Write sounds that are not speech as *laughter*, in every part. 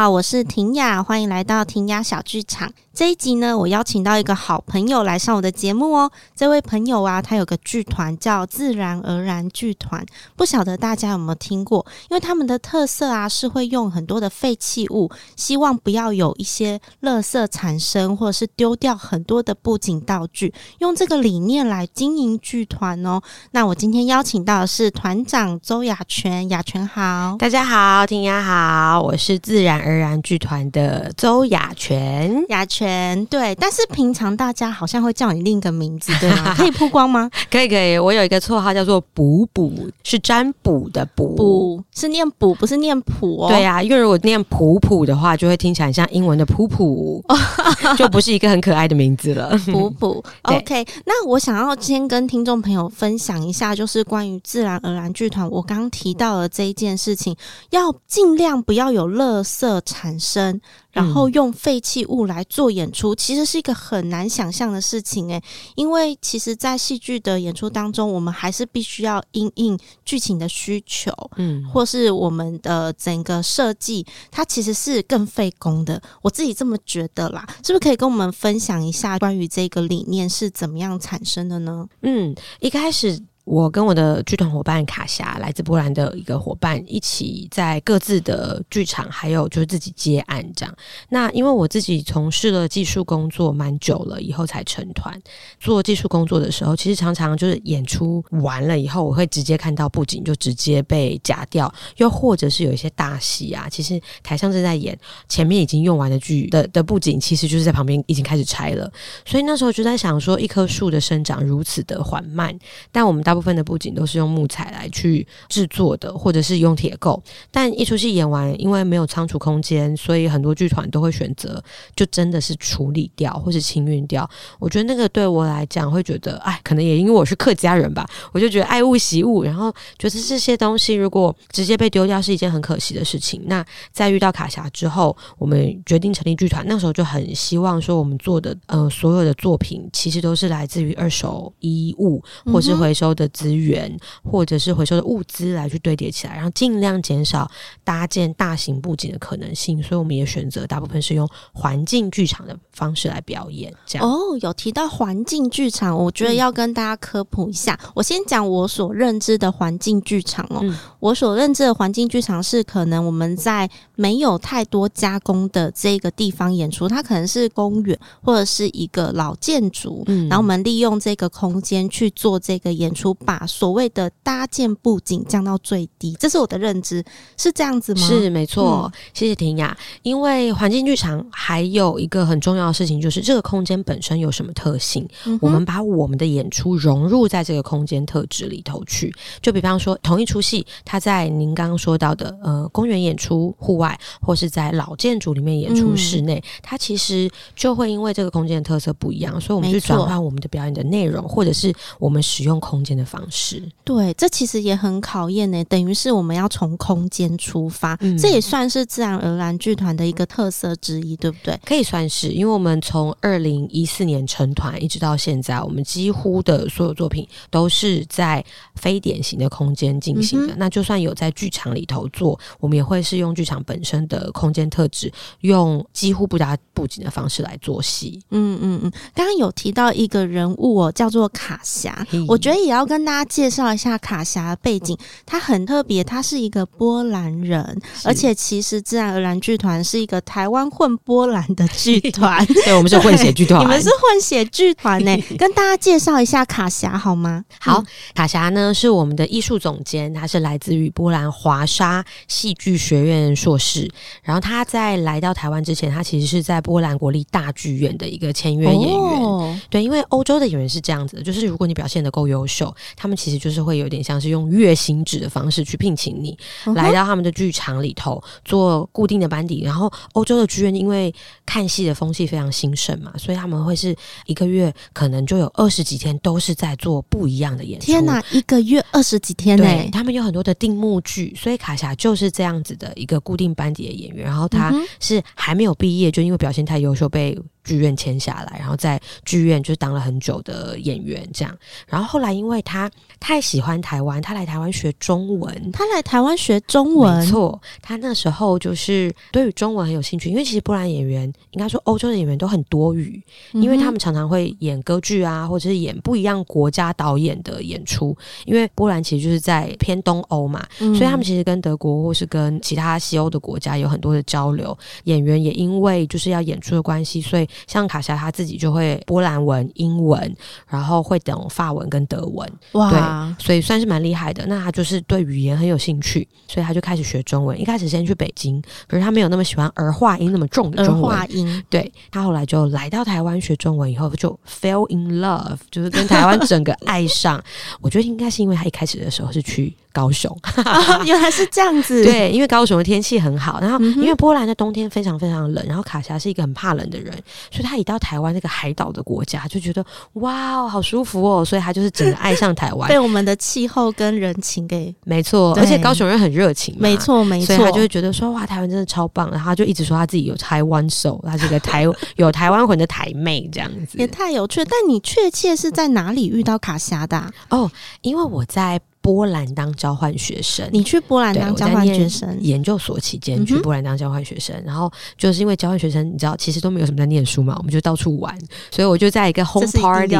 好，我是婷雅，欢迎来到婷雅小剧场。这一集呢，我邀请到一个好朋友来上我的节目哦。这位朋友啊，他有个剧团叫自然而然剧团，不晓得大家有没有听过？因为他们的特色啊，是会用很多的废弃物，希望不要有一些垃圾产生，或者是丢掉很多的布景道具，用这个理念来经营剧团哦。那我今天邀请到的是团长周雅全，雅全好，大家好，听雅好，我是自然而然剧团的周雅全，雅全。对，但是平常大家好像会叫你另一个名字，对吗？*laughs* 可以曝光吗？可以，可以。我有一个绰号叫做“卜卜”，是占卜的“卜”，卜是念“卜”，不是念“普”哦。对呀、啊，因为如果念“普普”的话，就会听起来像英文的“普普 *laughs* ”，就不是一个很可爱的名字了。*laughs* 卜卜，OK。那我想要先跟听众朋友分享一下，就是关于自然而然剧团，我刚刚提到的这一件事情，要尽量不要有垃圾产生。然后用废弃物来做演出，其实是一个很难想象的事情诶，因为其实，在戏剧的演出当中，我们还是必须要因应剧情的需求，嗯，或是我们的整个设计，它其实是更费工的。我自己这么觉得啦，是不是可以跟我们分享一下关于这个理念是怎么样产生的呢？嗯，一开始。我跟我的剧团伙伴卡霞，来自波兰的一个伙伴，一起在各自的剧场，还有就是自己接案这样。那因为我自己从事了技术工作蛮久了，以后才成团。做技术工作的时候，其实常常就是演出完了以后，我会直接看到布景就直接被夹掉，又或者是有一些大戏啊，其实台上正在演，前面已经用完的剧的的布景，其实就是在旁边已经开始拆了。所以那时候就在想说，一棵树的生长如此的缓慢，但我们大部分。的布景都是用木材来去制作的，或者是用铁构。但一出戏演完，因为没有仓储空间，所以很多剧团都会选择就真的是处理掉，或是清运掉。我觉得那个对我来讲会觉得，哎，可能也因为我是客家人吧，我就觉得爱物惜物，然后觉得这些东西如果直接被丢掉是一件很可惜的事情。那在遇到卡霞之后，我们决定成立剧团，那时候就很希望说，我们做的呃所有的作品其实都是来自于二手衣物，或是回收。资源或者是回收的物资来去堆叠起来，然后尽量减少搭建大型布景的可能性，所以我们也选择大部分是用环境剧场的方式来表演。这样哦，有提到环境剧场，我觉得要跟大家科普一下。嗯、我先讲我所认知的环境剧场哦，嗯、我所认知的环境剧场是可能我们在没有太多加工的这个地方演出，它可能是公园或者是一个老建筑，嗯，然后我们利用这个空间去做这个演出。把所谓的搭建布景降到最低，这是我的认知，是这样子吗？是没错，嗯、谢谢婷雅。因为环境剧场还有一个很重要的事情，就是这个空间本身有什么特性，嗯、我们把我们的演出融入在这个空间特质里头去。就比方说，同一出戏，它在您刚刚说到的呃公园演出户外，或是在老建筑里面演出室内，嗯、它其实就会因为这个空间的特色不一样，所以我们去转换我们的表演的内容，或者是我们使用空间的方式。对，这其实也很考验呢。等于是我们要从空间出发，嗯、这也算是自然而然剧团的一个特色之一，对不对？可以算是，因为我们从二零一四年成团一直到现在，我们几乎的所有作品都是在非典型的空间进行的。嗯、那就算有在剧场里头做，我们也会是用剧场本身的空间特质，用几乎不搭布景的方式来做戏。嗯嗯嗯，刚刚有提到一个人物哦，叫做卡霞，我觉得也要跟大家介绍一下卡霞的背景。他很特别，他是一个波兰人，而且其实自然而然剧团是一个台湾混波兰的剧团。*laughs* 对，我们是混血剧团，*laughs* 你们是混血剧团呢？*laughs* 跟大家介绍一下卡霞好吗？好，卡霞呢是我们的艺术总监，他是来自于波兰华沙戏剧学院硕士。然后他在来到台湾之前，他其实是在波兰国立大剧院的一个签约演员。哦、对，因为欧洲的演员是这样子的，就是如果你表现的够优秀，他们其实就是会有点像是用月薪制的方式去聘请你，嗯、来到他们的剧场里头做固定的班底。然后欧洲的剧院因为看戏的风气非常兴盛嘛，所以他们会是一个月可能就有二十几天都是在做不一样的演出。天哪，一个月二十几天呢？对，他们有很多的定目剧，所以卡霞就是这样子的一个固定班底的演员。然后他是还没有毕业，就因为表现太优秀被剧院签下来，然后在剧院就当了很久的演员，这样。然后后来因为他太喜欢台湾，他来台湾学中文。他来台湾学中文，没错。他那时候就是对于中文很有兴趣，因为其实波兰演员应该说欧洲的演员都很多语，因为他们常常会演歌剧啊，或者是演不一样国家导演的演出。因为波兰其实就是在偏东欧嘛，嗯、所以他们其实跟德国或是跟其他西欧的国家有很多的交流。演员也因为就是要演出的关系，所以。像卡霞他自己就会波兰文、英文，然后会懂法文跟德文，哇，对，所以算是蛮厉害的。那他就是对语言很有兴趣，所以他就开始学中文。一开始先去北京，可是他没有那么喜欢儿化音那么重的中文。儿化音，对，他后来就来到台湾学中文，以后就 fell in love，就是跟台湾整个爱上。我觉得应该是因为他一开始的时候是去。高雄，哦，*laughs* 原来是这样子。对，因为高雄的天气很好，然后因为波兰的冬天非常非常冷，然后卡霞是一个很怕冷的人，所以他一到台湾那个海岛的国家，就觉得哇，好舒服哦，所以他就是整个爱上台湾，被 *laughs* 我们的气候跟人情给没错，而且高雄人很热情，没错没错，所以他就会觉得说哇，台湾真的超棒，然后他就一直说他自己有台湾手，他是个台 *laughs* 有台湾魂的台妹这样子，也太有趣了。但你确切是在哪里遇到卡霞的啊？哦，因为我在。波兰当交换学生，你去波兰当交换学生，研究所期间去波兰当交换学生，嗯、然后就是因为交换学生，你知道其实都没有什么在念书嘛，我们就到处玩，所以我就在一个 home party，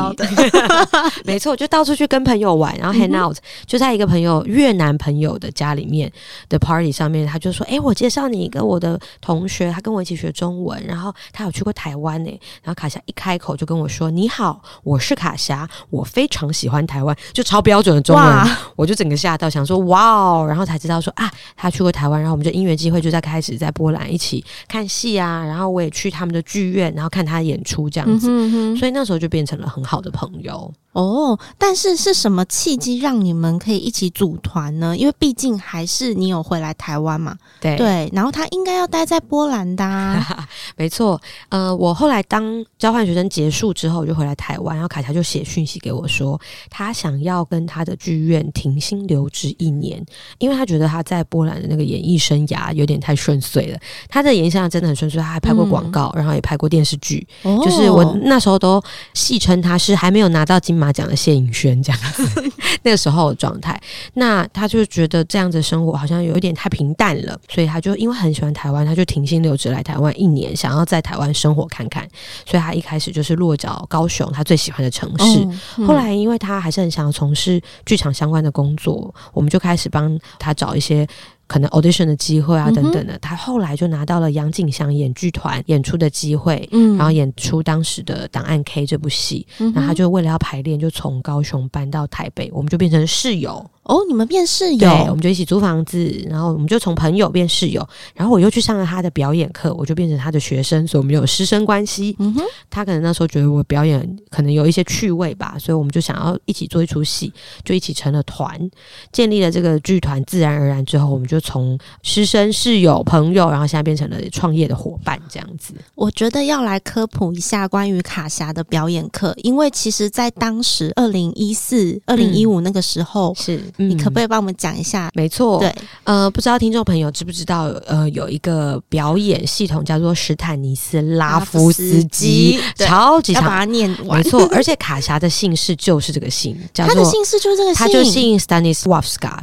*laughs* 没错，就到处去跟朋友玩，然后 hang out，、嗯、就在一个朋友越南朋友的家里面的 party 上面，他就说：“哎、欸，我介绍你一个我的同学，他跟我一起学中文，然后他有去过台湾呢。”然后卡霞一开口就跟我说：“你好，我是卡霞，我非常喜欢台湾，就超标准的中文。”我就整个吓到，想说哇哦，然后才知道说啊，他去过台湾，然后我们就因缘机会就在开始在波兰一起看戏啊，然后我也去他们的剧院，然后看他演出这样子，嗯哼哼，所以那时候就变成了很好的朋友。哦，但是是什么契机让你们可以一起组团呢？因为毕竟还是你有回来台湾嘛，对对，然后他应该要待在波兰的啊，*laughs* 没错。呃，我后来当交换学生结束之后，我就回来台湾，然后卡霞就写讯息给我说，他想要跟他的剧院停薪留职一年，因为他觉得他在波兰的那个演艺生涯有点太顺遂了。他的演艺生涯真的很顺遂，他还拍过广告，嗯、然后也拍过电视剧，哦、就是我那时候都戏称他是还没有拿到金。马讲的谢颖轩这样子，*laughs* 那个时候的状态，那他就觉得这样子生活好像有一点太平淡了，所以他就因为很喜欢台湾，他就停薪留职来台湾一年，想要在台湾生活看看，所以他一开始就是落脚高雄，他最喜欢的城市。哦嗯、后来因为他还是很想要从事剧场相关的工作，我们就开始帮他找一些。可能 audition 的机会啊，等等的，嗯、他后来就拿到了杨景祥演剧团演出的机会，嗯，然后演出当时的《档案 K》这部戏，嗯、然后他就为了要排练，就从高雄搬到台北，我们就变成室友。哦，你们变室友，对，我们就一起租房子，然后我们就从朋友变室友，然后我又去上了他的表演课，我就变成他的学生，所以我们有师生关系。嗯哼，他可能那时候觉得我表演可能有一些趣味吧，所以我们就想要一起做一出戏，就一起成了团，建立了这个剧团。自然而然之后，我们就从师生、室友、朋友，然后现在变成了创业的伙伴，这样子。我觉得要来科普一下关于卡霞的表演课，因为其实在当时二零一四、二零一五那个时候、嗯、是。你可不可以帮我们讲一下？没错，对，呃，不知道听众朋友知不知道，呃，有一个表演系统叫做史坦尼斯拉夫斯基，超级长，要把它念完。没错，而且卡霞的姓氏就是这个姓，叫做他的姓氏就是这个姓，他就姓 Stanisławska。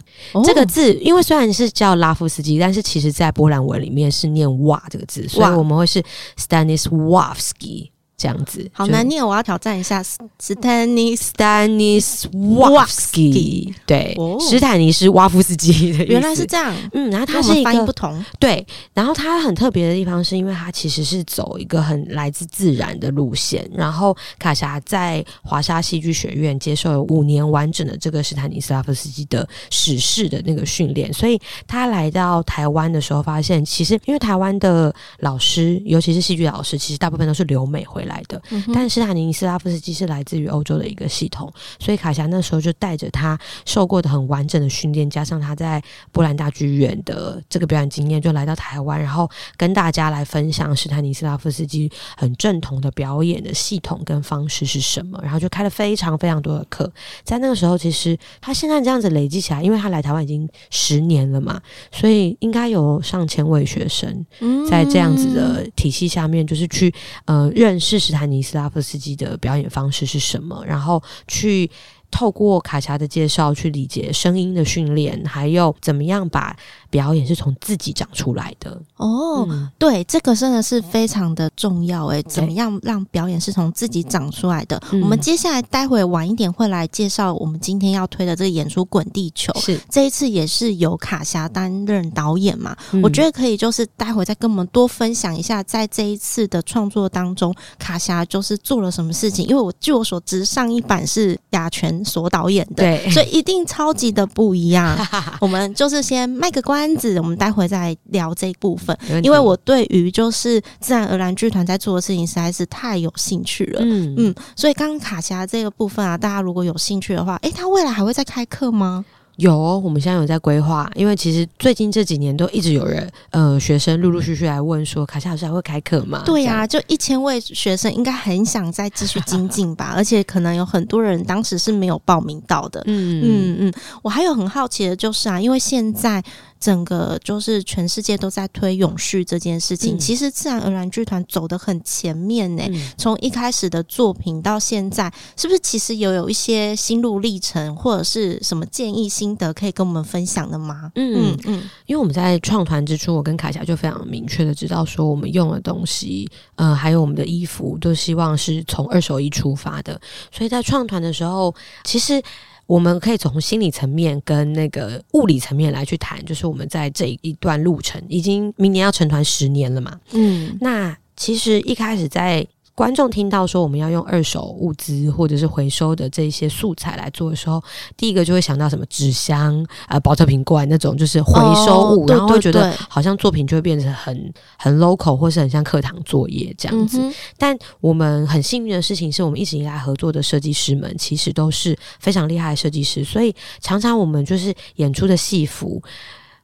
这个字，因为虽然是叫拉夫斯基，但是其实在波兰文里面是念瓦这个字，所以我们会是 Stanisławski。这样子好难念，我要挑战一下。斯坦尼斯坦尼斯瓦夫斯基，对，哦、史坦尼斯瓦夫斯基的原来是这样。嗯，然后他是一个不同，对，然后他很特别的地方是因为他其实是走一个很来自自然的路线。然后卡霞在华沙戏剧学院接受了五年完整的这个史坦尼斯拉夫斯基的史事的那个训练，所以他来到台湾的时候，发现其实因为台湾的老师，尤其是戏剧老师，其实大部分都是留美回来。的。嗯、但是斯坦尼斯拉夫斯基是来自于欧洲的一个系统，所以卡霞那时候就带着他受过的很完整的训练，加上他在波兰大剧院的这个表演经验，就来到台湾，然后跟大家来分享斯坦尼斯拉夫斯基很正统的表演的系统跟方式是什么，然后就开了非常非常多的课。在那个时候，其实他现在这样子累积起来，因为他来台湾已经十年了嘛，所以应该有上千位学生在这样子的体系下面，就是去呃认识斯坦尼斯拉夫斯基的表演方式是什么，然后去。透过卡霞的介绍去理解声音的训练，还有怎么样把表演是从自己长出来的。哦，嗯、对，这个真的是非常的重要诶，怎么样让表演是从自己长出来的？嗯、我们接下来待会晚一点会来介绍我们今天要推的这个演出《滚地球》，是这一次也是由卡霞担任导演嘛？嗯、我觉得可以，就是待会再跟我们多分享一下，在这一次的创作当中，卡霞就是做了什么事情？因为我据我所知，上一版是雅泉。所导演的，对，所以一定超级的不一样。*laughs* 我们就是先卖个关子，我们待会再聊这一部分。因为我对于就是自然而然剧团在做的事情实在是太有兴趣了。嗯嗯，所以刚刚卡霞这个部分啊，大家如果有兴趣的话，诶，他未来还会再开课吗？有，我们现在有在规划，因为其实最近这几年都一直有人，呃，学生陆陆续续来问说，卡夏老师还会开课吗？对呀、啊，就一千位学生应该很想再继续精进吧，*laughs* 而且可能有很多人当时是没有报名到的。嗯嗯嗯，我还有很好奇的就是啊，因为现在。整个就是全世界都在推永续这件事情，嗯、其实自然而然剧团走得很前面呢、欸。从、嗯、一开始的作品到现在，是不是其实有有一些心路历程，或者是什么建议心得可以跟我们分享的吗？嗯嗯嗯，因为我们在创团之初，我跟卡霞就非常明确的知道说，我们用的东西，呃，还有我们的衣服，都希望是从二手衣出发的。所以在创团的时候，其实。我们可以从心理层面跟那个物理层面来去谈，就是我们在这一段路程，已经明年要成团十年了嘛。嗯，那其实一开始在。观众听到说我们要用二手物资或者是回收的这些素材来做的时候，第一个就会想到什么纸箱啊、呃、宝特瓶罐那种，就是回收物，哦、然后会觉得好像作品就会变成很很 local 或是很像课堂作业这样子。嗯、但我们很幸运的事情是我们一直以来合作的设计师们其实都是非常厉害的设计师，所以常常我们就是演出的戏服。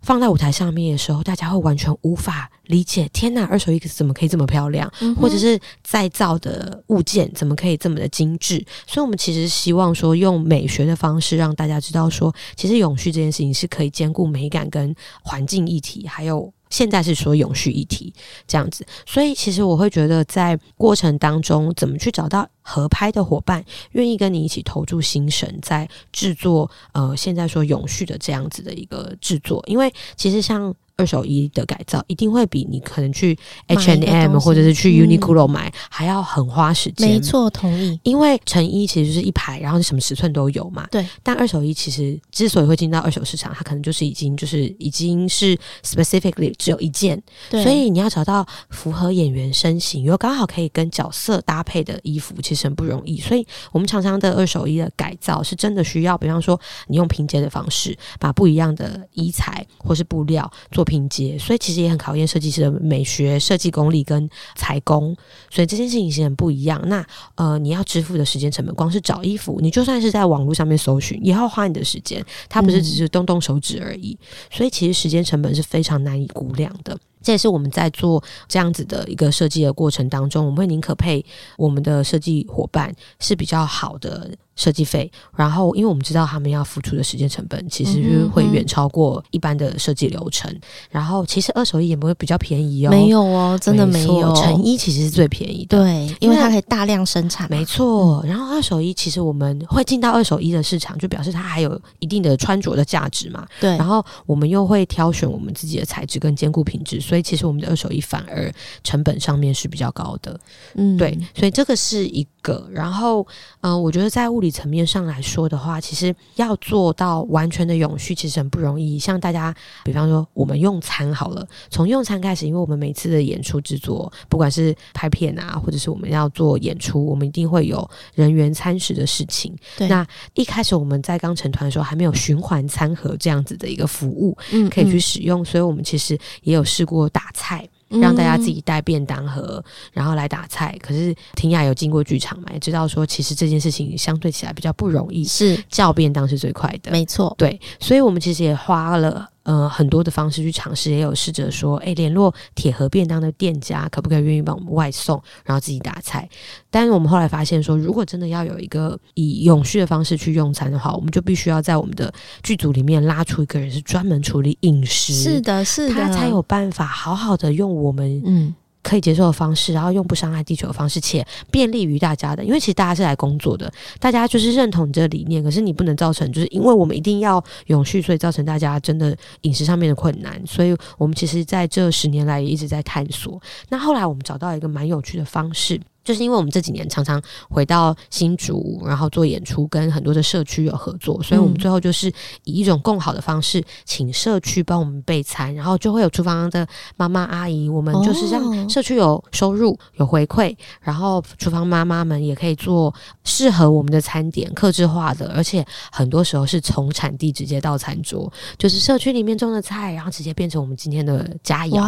放在舞台上面的时候，大家会完全无法理解。天哪，二手衣怎么可以这么漂亮？嗯、或者是再造的物件怎么可以这么的精致？所以，我们其实希望说，用美学的方式让大家知道说，其实永续这件事情是可以兼顾美感跟环境议题，还有。现在是说永续议题这样子，所以其实我会觉得在过程当中，怎么去找到合拍的伙伴，愿意跟你一起投注心神在制作，呃，现在说永续的这样子的一个制作，因为其实像。二手衣的改造一定会比你可能去 H and M 或者是去 Uniqlo 买还要很花时间。没错，同意。因为成衣其实就是一排，然后什么尺寸都有嘛。对。但二手衣其实之所以会进到二手市场，它可能就是已经就是已经是 specifically 只有一件。对。所以你要找到符合演员身形又刚好可以跟角色搭配的衣服，其实很不容易。所以我们常常的二手衣的改造是真的需要，比方说你用拼接的方式，把不一样的衣材或是布料做。拼接，所以其实也很考验设计师的美学、设计功力跟裁工，所以这件事情是很不一样。那呃，你要支付的时间成本，光是找衣服，你就算是在网络上面搜寻，也要花你的时间。它不是只是动动手指而已，所以其实时间成本是非常难以估量的。这也是我们在做这样子的一个设计的过程当中，我们会宁可配我们的设计伙伴是比较好的。设计费，然后因为我们知道他们要付出的时间成本，其实是会远超过一般的设计流程。然后其实二手衣也不会比较便宜哦，没有哦，真的没有。成衣其实是最便宜的，对，因为它可以大量生产。没错，然后二手衣其实我们会进到二手衣的市场，就表示它还有一定的穿着的价值嘛。对，然后我们又会挑选我们自己的材质跟坚固品质，所以其实我们的二手衣反而成本上面是比较高的。嗯，对，所以这个是一个。然后，嗯、呃，我觉得在物理层面上来说的话，其实要做到完全的永续，其实很不容易。像大家，比方说我们用餐好了，从用餐开始，因为我们每次的演出制作，不管是拍片啊，或者是我们要做演出，我们一定会有人员餐食的事情。对那一开始我们在刚成团的时候，还没有循环餐盒这样子的一个服务，嗯，可以去使用，所以我们其实也有试过打菜。让大家自己带便当盒，然后来打菜。可是婷雅有经过剧场嘛，也知道说其实这件事情相对起来比较不容易，是叫便当是最快的，没错。对，所以我们其实也花了。呃，很多的方式去尝试，也有试着说，诶，联络铁盒便当的店家，可不可以愿意帮我们外送，然后自己打菜。但是我们后来发现说，如果真的要有一个以永续的方式去用餐的话，我们就必须要在我们的剧组里面拉出一个人是专门处理饮食，是的，是的，他才有办法好好的用我们嗯。可以接受的方式，然后用不伤害地球的方式，且便利于大家的。因为其实大家是来工作的，大家就是认同你这个理念，可是你不能造成，就是因为我们一定要永续，所以造成大家真的饮食上面的困难。所以我们其实在这十年来也一直在探索。那后来我们找到一个蛮有趣的方式。就是因为我们这几年常常回到新竹，然后做演出，跟很多的社区有合作，所以我们最后就是以一种更好的方式，请社区帮我们备餐，然后就会有厨房的妈妈阿姨，我们就是让社区有收入、有回馈，然后厨房妈妈们也可以做适合我们的餐点，客制化的，而且很多时候是从产地直接到餐桌，就是社区里面种的菜，然后直接变成我们今天的佳肴。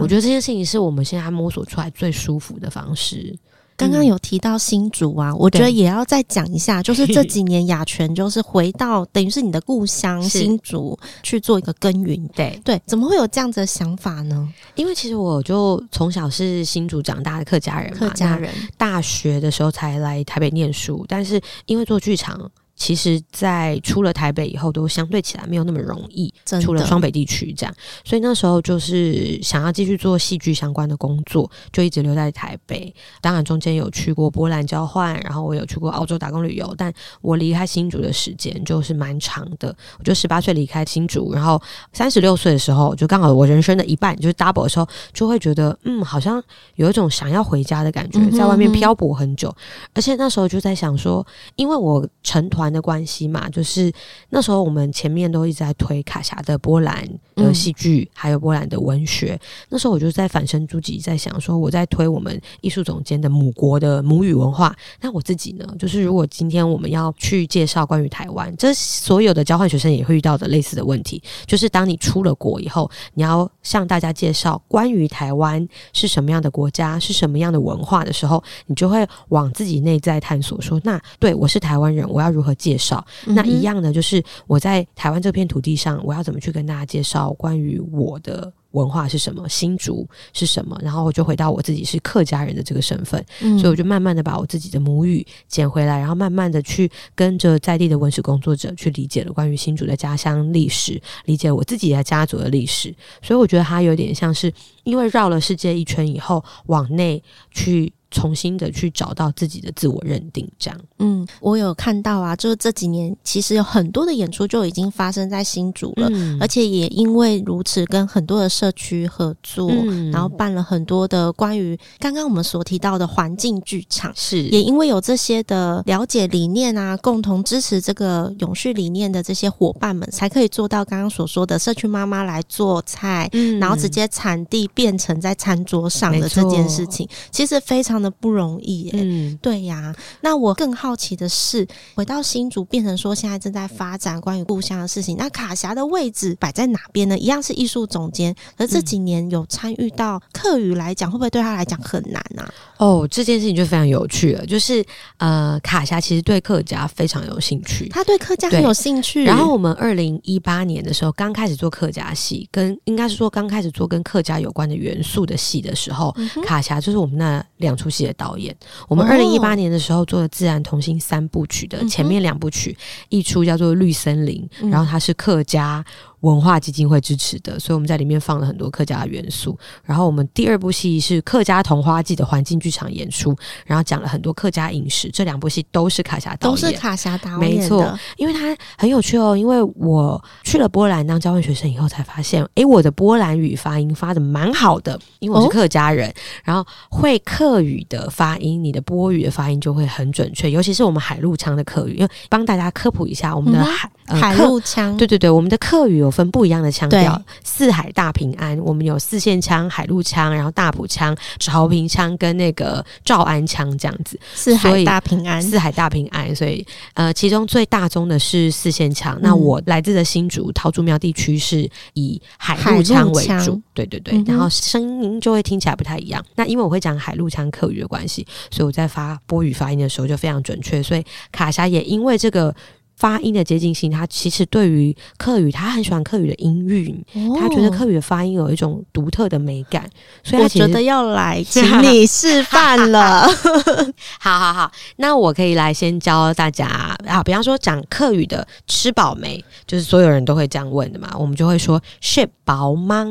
我觉得这件事情是我们现在摸索出来最舒服的方式。刚刚有提到新竹啊，嗯、我觉得也要再讲一下，*laughs* 就是这几年雅泉就是回到等于是你的故乡新竹去做一个耕耘，对。对，怎么会有这样子的想法呢？因为其实我就从小是新竹长大的客家人嘛，客家人。大学的时候才来台北念书，但是因为做剧场。其实，在出了台北以后，都相对起来没有那么容易。出了双北地区这样，所以那时候就是想要继续做戏剧相关的工作，就一直留在台北。当然，中间有去过波兰交换，然后我有去过澳洲打工旅游。但我离开新竹的时间就是蛮长的。我就十八岁离开新竹，然后三十六岁的时候，就刚好我人生的一半就是 double 的时候，就会觉得嗯，好像有一种想要回家的感觉，在外面漂泊很久。而且那时候就在想说，因为我成团。的关系嘛，就是那时候我们前面都一直在推卡霞的波兰的戏剧，嗯、还有波兰的文学。那时候我就在反身诸己，在想说我在推我们艺术总监的母国的母语文化。那我自己呢，就是如果今天我们要去介绍关于台湾，这所有的交换学生也会遇到的类似的问题，就是当你出了国以后，你要向大家介绍关于台湾是什么样的国家，是什么样的文化的时候，你就会往自己内在探索说，说那对我是台湾人，我要如何介绍？那一样的，就是我在台湾这片土地上，我要怎么去跟大家介绍关于我的文化是什么，新竹是什么？然后我就回到我自己是客家人的这个身份，嗯、所以我就慢慢的把我自己的母语捡回来，然后慢慢的去跟着在地的文史工作者去理解了关于新竹的家乡历史，理解我自己的家族的历史。所以我觉得它有点像是因为绕了世界一圈以后，往内去。重新的去找到自己的自我认定，这样。嗯，我有看到啊，就是这几年其实有很多的演出就已经发生在新竹了，嗯、而且也因为如此，跟很多的社区合作，嗯、然后办了很多的关于刚刚我们所提到的环境剧场，是也因为有这些的了解理念啊，共同支持这个永续理念的这些伙伴们，才可以做到刚刚所说的社区妈妈来做菜，嗯、然后直接产地变成在餐桌上的这件事情，其实非常。的不容易耶，嗯，对呀。那我更好奇的是，回到新竹，变成说现在正在发展关于故乡的事情。那卡霞的位置摆在哪边呢？一样是艺术总监，而这几年有参与到课语来讲，会不会对他来讲很难啊？哦，这件事情就非常有趣了。就是呃，卡霞其实对客家非常有兴趣，他对客家很有兴趣。然后我们二零一八年的时候，刚开始做客家戏，跟应该是说刚开始做跟客家有关的元素的戏的时候，嗯、卡霞就是我们那两出戏的导演。我们二零一八年的时候做的《自然同心》三部曲的前面两部曲，嗯、一出叫做《绿森林》，然后它是客家。文化基金会支持的，所以我们在里面放了很多客家的元素。然后我们第二部戏是客家桐花季的环境剧场演出，然后讲了很多客家饮食。这两部戏都是卡霞导演，都是卡霞导演，没错。因为它很有趣哦，因为我去了波兰当交换学生以后，才发现，诶，我的波兰语发音发的蛮好的，因为我是客家人。哦、然后会客语的发音，你的波语的发音就会很准确，尤其是我们海陆腔的客语。因为帮大家科普一下，我们的海、嗯、呃、海陆腔，对对对，我们的客语有。分不一样的腔调，四海大平安，我们有四线腔、海陆腔，然后大埔腔、潮平腔跟那个诏安腔这样子。四海大平安，四海大平安。所以呃，其中最大宗的是四线腔。嗯、那我来自的新竹桃竹苗地区是以海陆腔为主，对对对，嗯、然后声音就会听起来不太一样。那因为我会讲海陆腔客语的关系，所以我在发波语发音的时候就非常准确。所以卡霞也因为这个。发音的接近性，他其实对于客语，他很喜欢客语的音韵，哦、他觉得客语的发音有一种独特的美感，所以他觉得要来请你示范了。*laughs* 好好好，那我可以来先教大家啊，比方说讲客语的吃饱没，就是所有人都会这样问的嘛，我们就会说吃饱吗？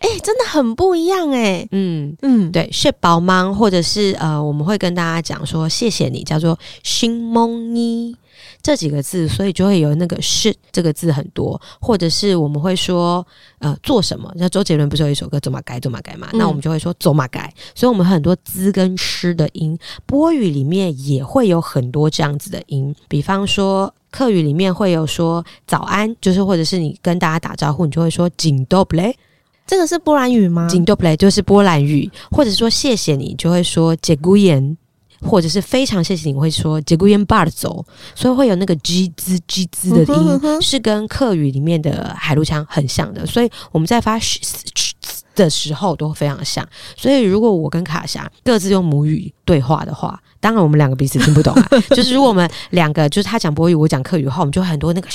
哎、欸，真的很不一样哎、欸，嗯嗯，对，吃饱吗？或者是呃，我们会跟大家讲说谢谢你，叫做新蒙尼。这几个字，所以就会有那个“是”这个字很多，或者是我们会说呃做什么？那周杰伦不是有一首歌“走马改走马改”嘛？嗯、那我们就会说“走马改”。所以，我们很多“滋”跟“诗”的音，波语里面也会有很多这样子的音。比方说，客语里面会有说“早安”，就是或者是你跟大家打招呼，你就会说“紧多布雷”，这个是波兰语吗？“金多布雷”就是波兰语，或者说谢谢你，就会说“杰古言”。或者是非常谢谢你会说杰古燕巴的走，所以会有那个 g 滋 g 滋的音，嗯、哼哼是跟客语里面的海陆腔很像的，所以我们在发的时候都非常像。所以如果我跟卡霞各自用母语对话的话，当然我们两个彼此听不懂啊。*laughs* 就是如果我们两个就是他讲国语，我讲客语的话，我们就很多那个。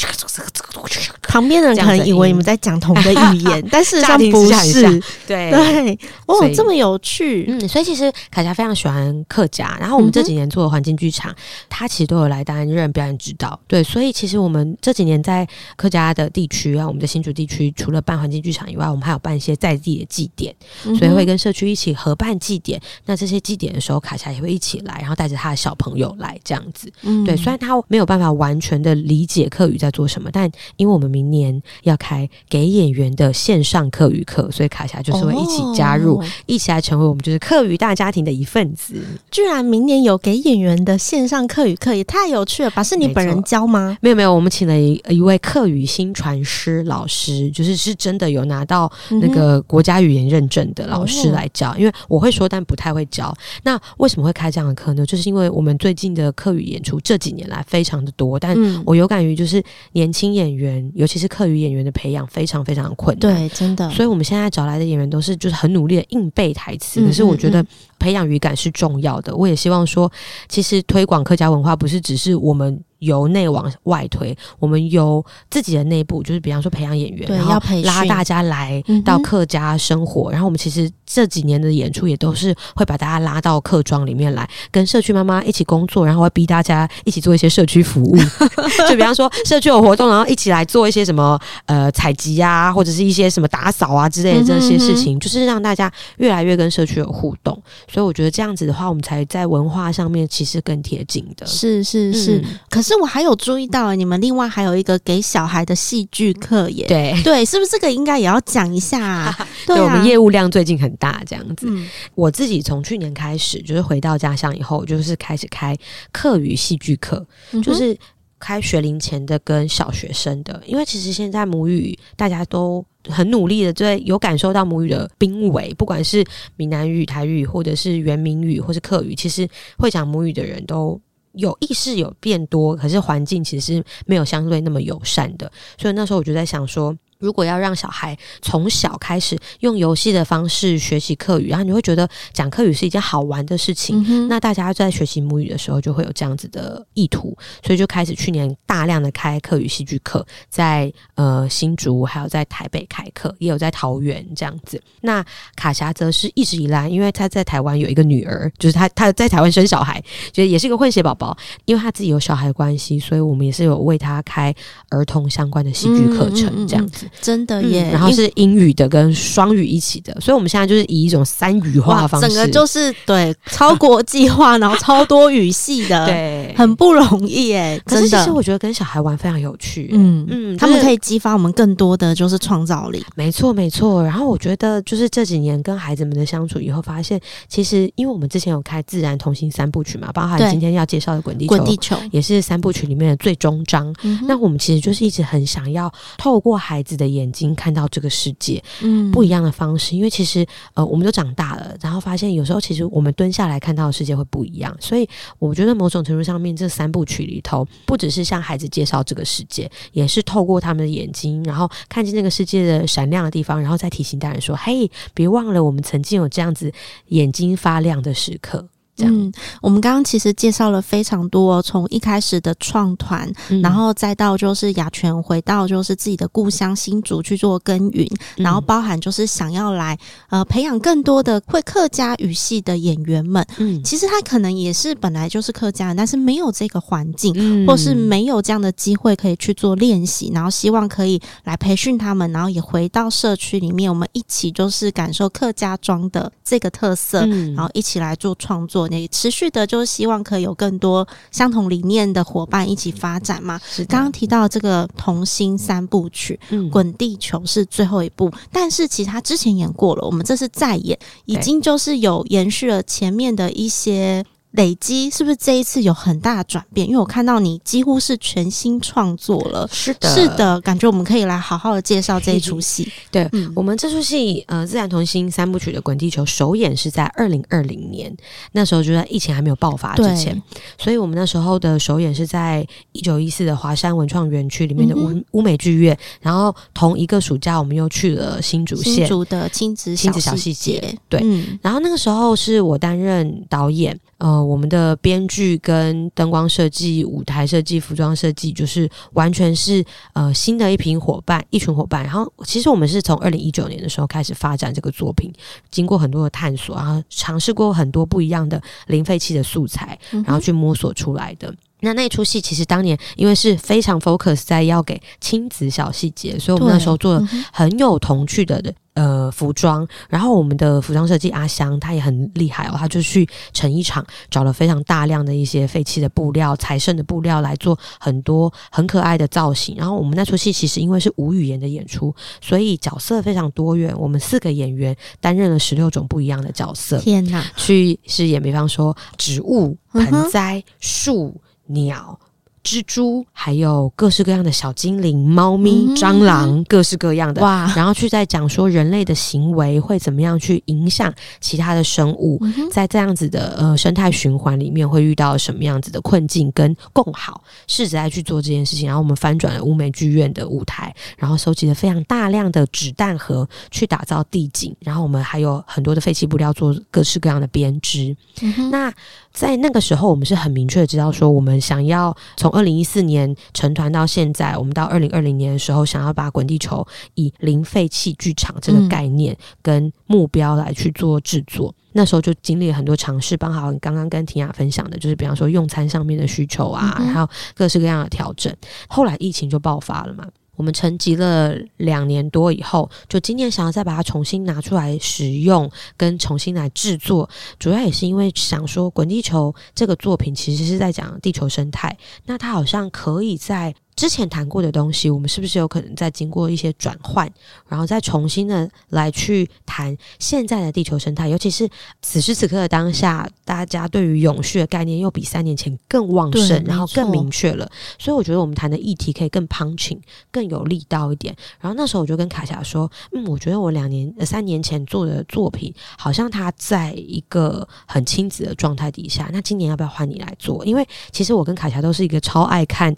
旁边的人可能以为你们在讲同一个语言，*laughs* 但事实上不是。对对，哦，这么有趣。嗯，所以其实卡霞非常喜欢客家，然后我们这几年做的环境剧场，他其实都有来担任表演指导。对，所以其实我们这几年在客家的地区啊，我们的新竹地区，除了办环境剧场以外，我们还有办一些在地的祭典，所以会跟社区一起合办祭典。那这些祭典的时候，卡霞也会一起来，然后带着他的小朋友来这样子。嗯，对，虽然他没有办法完全的理解课语在做什么，但因为我们明年要开给演员的线上课语课，所以卡霞就是会一起加入，哦、一起来成为我们就是课语大家庭的一份子。居然明年有给演员的线上课语课，也太有趣了吧？是你本人教吗？没有没有，我们请了一一位课语新传师老师，就是是真的有拿到那个国家语言认证的老师来教。嗯、因为我会说，但不太会教。那为什么会开这样的课呢？就是因为我们最近的课语演出这几年来非常的多，但我有感于就是年轻演员，尤其是课语演员的培养非常非常困难，对，真的。所以我们现在找来的演员都是就是很努力的硬背台词，可是我觉得培养语感是重要的。我也希望说，其实推广客家文化不是只是我们。由内往外推，我们由自己的内部，就是比方说培养演员，对然后拉大家来到客家生活。嗯、然后我们其实这几年的演出也都是会把大家拉到客庄里面来，跟社区妈妈一起工作，然后会逼大家一起做一些社区服务。*laughs* 就比方说社区有活动，然后一起来做一些什么呃采集啊，或者是一些什么打扫啊之类的这些事情，嗯、哼哼就是让大家越来越跟社区有互动。所以我觉得这样子的话，我们才在文化上面其实更贴近的。是是是，嗯、可是。其实我还有注意到，你们另外还有一个给小孩的戏剧课耶。对对，是不是这个应该也要讲一下 *laughs* 啊？对我们业务量最近很大，这样子。嗯、我自己从去年开始，就是回到家乡以后，就是开始开课余戏剧课，嗯、就是开学龄前的跟小学生的。因为其实现在母语大家都很努力的，对有感受到母语的濒危，不管是闽南语、台语，或者是原民语，或是客语，其实会讲母语的人都。有意识有变多，可是环境其实没有相对那么友善的，所以那时候我就在想说。如果要让小孩从小开始用游戏的方式学习课语，然后你会觉得讲课语是一件好玩的事情，嗯、那大家在学习母语的时候就会有这样子的意图，所以就开始去年大量的开课语戏剧课，在呃新竹，还有在台北开课，也有在桃园这样子。那卡霞则是一直以来，因为他在台湾有一个女儿，就是他他在台湾生小孩，觉得也是一个混血宝宝，因为他自己有小孩关系，所以我们也是有为他开儿童相关的戏剧课程这样子。真的耶、嗯，然后是英语的跟双语一起的，所以我们现在就是以一种三语化的方式，整个就是对 *laughs* 超国际化，然后超多语系的，对，很不容易耶。真的，可是其实我觉得跟小孩玩非常有趣，嗯嗯，他们可以激发我们更多的就是创造力。没错没错，然后我觉得就是这几年跟孩子们的相处以后，发现其实因为我们之前有开自然童心三部曲嘛，包含今天要介绍的滚地球，滚地球。也是三部曲里面的最终章。嗯、那我们其实就是一直很想要透过孩子的。眼睛看到这个世界，嗯，不一样的方式。因为其实呃，我们都长大了，然后发现有时候其实我们蹲下来看到的世界会不一样。所以我觉得某种程度上面，这三部曲里头，不只是向孩子介绍这个世界，也是透过他们的眼睛，然后看见那个世界的闪亮的地方，然后再提醒大人说：“嘿，别忘了我们曾经有这样子眼睛发亮的时刻。”嗯，我们刚刚其实介绍了非常多，从一开始的创团，嗯、然后再到就是雅泉回到就是自己的故乡新竹去做耕耘，嗯、然后包含就是想要来呃培养更多的会客家语系的演员们。嗯，其实他可能也是本来就是客家人，但是没有这个环境，嗯、或是没有这样的机会可以去做练习，然后希望可以来培训他们，然后也回到社区里面，我们一起就是感受客家庄的这个特色，嗯、然后一起来做创作。也持续的，就是希望可以有更多相同理念的伙伴一起发展嘛。刚刚提到这个童星三部曲，嗯，《滚地球》是最后一部，但是其实他之前演过了，我们这是再演，已经就是有延续了前面的一些。累积是不是这一次有很大的转变？因为我看到你几乎是全新创作了，是的，是的，感觉我们可以来好好的介绍这一出戏。*laughs* 对，嗯、我们这出戏呃，自然童心三部曲的《滚地球》首演是在二零二零年，那时候就在疫情还没有爆发之前，所以我们那时候的首演是在一九一四的华山文创园区里面的乌乌美剧院，然后同一个暑假我们又去了新竹县，新竹的亲子小亲子小细节，对，嗯、然后那个时候是我担任导演。呃，我们的编剧跟灯光设计、舞台设计、服装设计，就是完全是呃新的一批伙伴，一群伙伴。然后，其实我们是从二零一九年的时候开始发展这个作品，经过很多的探索，然后尝试过很多不一样的零废弃的素材，然后去摸索出来的。嗯、那那出戏其实当年因为是非常 focus 在要给亲子小细节，所以我们那时候做了很有童趣的的。呃，服装，然后我们的服装设计阿香，她也很厉害哦，她就去成衣厂找了非常大量的一些废弃的布料、裁剩的布料来做很多很可爱的造型。然后我们那出戏其实因为是无语言的演出，所以角色非常多元。我们四个演员担任了十六种不一样的角色。天哪！去饰演，比方说植物、盆栽、树、鸟。蜘蛛，还有各式各样的小精灵、猫咪、蟑螂，嗯、各式各样的哇！然后去再讲说人类的行为会怎么样去影响其他的生物，嗯、在这样子的呃生态循环里面会遇到什么样子的困境跟共好，试着来去做这件事情。然后我们翻转了乌梅剧院的舞台，然后收集了非常大量的纸弹盒去打造地景，然后我们还有很多的废弃布料做各式各样的编织。嗯、那在那个时候，我们是很明确的知道说，我们想要从二零一四年成团到现在，我们到二零二零年的时候，想要把《滚地球》以零废弃剧场这个概念跟目标来去做制作。嗯、那时候就经历了很多尝试，包括刚刚跟婷雅分享的，就是比方说用餐上面的需求啊，嗯、哼然后各式各样的调整。后来疫情就爆发了嘛。我们沉积了两年多以后，就今年想要再把它重新拿出来使用，跟重新来制作，主要也是因为想说，《滚地球》这个作品其实是在讲地球生态，那它好像可以在。之前谈过的东西，我们是不是有可能再经过一些转换，然后再重新的来去谈现在的地球生态？尤其是此时此刻的当下，大家对于永续的概念又比三年前更旺盛，然后更明确了。所以我觉得我们谈的议题可以更 punching，更有力道一点。然后那时候我就跟卡霞说：“嗯，我觉得我两年、呃、三年前做的作品，好像它在一个很亲子的状态底下。那今年要不要换你来做？因为其实我跟卡霞都是一个超爱看。”